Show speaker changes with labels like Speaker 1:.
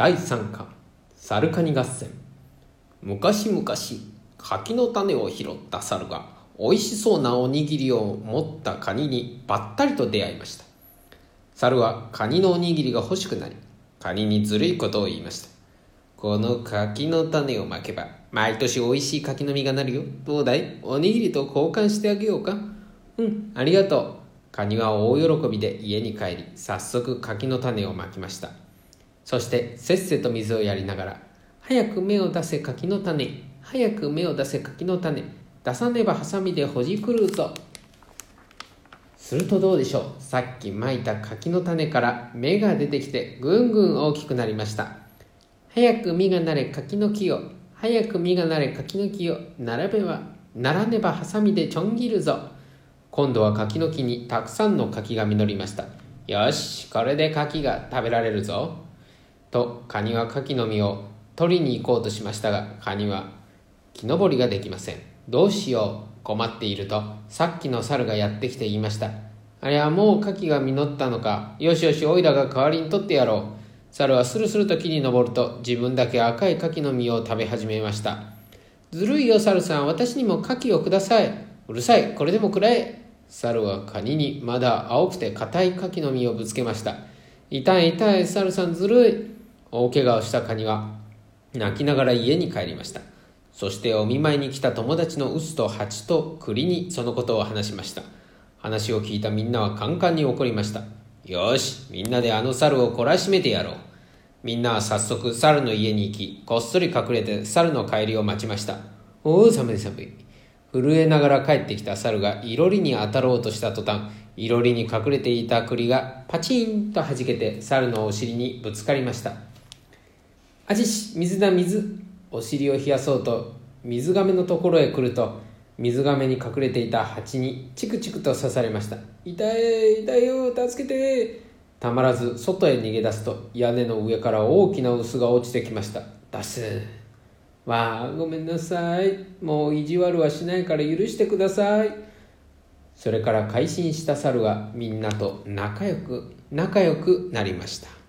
Speaker 1: 第3巻サルカニ合戦。昔々柿の種を拾った猿が美味しそうなおにぎりを持ったカニにばったりと出会いました。猿はカニのおにぎりが欲しくなりカニにずるいことを言いました。この柿の種をまけば毎年美味しい柿の実がなるよ。どうだい？おにぎりと交換してあげようか。うんありがとう。カニは大喜びで家に帰り早速柿の種をまきました。そしてせっせと水をやりながら「早く芽を出せ柿の種早く芽を出せ柿の種出さねばハサミでほじくるぞ」するとどうでしょう？さっきまいた柿の種から芽が出てきてぐんぐん大きくなりました。早く実がなれ柿の木を早く実がなれ柿の木を並べばならねばハサミでちょん切るぞ。今度は柿の木にたくさんの柿が実りました。よしこれで柿が食べられるぞ。とカニは柿の実を取りに行こうとしましたがカニは木登りができません。どうしよう。困っているとさっきの猿がやってきて言いました。あれはもう牡蠣が実ったのか。よしよしおいらが代わりに取ってやろう。猿はスルスルと木に登ると自分だけ赤い牡蠣の実を食べ始めました。ずるいよ猿さん。私にも牡蠣をください。うるさい。これでもくらえ。猿はカニにまだ青くて硬い牡蠣の実をぶつけました。痛い痛い猿さん。ずるい。大怪我をしたカニは泣きながら家に帰りました。そしてお見舞いに来た友達のウスとハチと栗にそのことを話しました。話を聞いたみんなはカンカンに怒りました。よしみんなであの猿を懲らしめてやろう。みんなは早速猿の家に行きこっそり隠れて猿の帰りを待ちました。おお寒い寒い。震えながら帰ってきた猿がいろりに当たろうとした途端いろりに隠れていた栗がパチンと弾けて猿のお尻にぶつかりました。あちし水だ水。お尻を冷やそうと水がめのところへ来ると水がめに隠れていた蜂にチクチクと刺されました。痛い痛いよ助けて。たまらず外へ逃げ出すと屋根の上から大きな臼が落ちてきました。出すわあごめんなさい。もう意地悪はしないから許してください。それから改心した猿はみんなと仲良く仲良くなりました。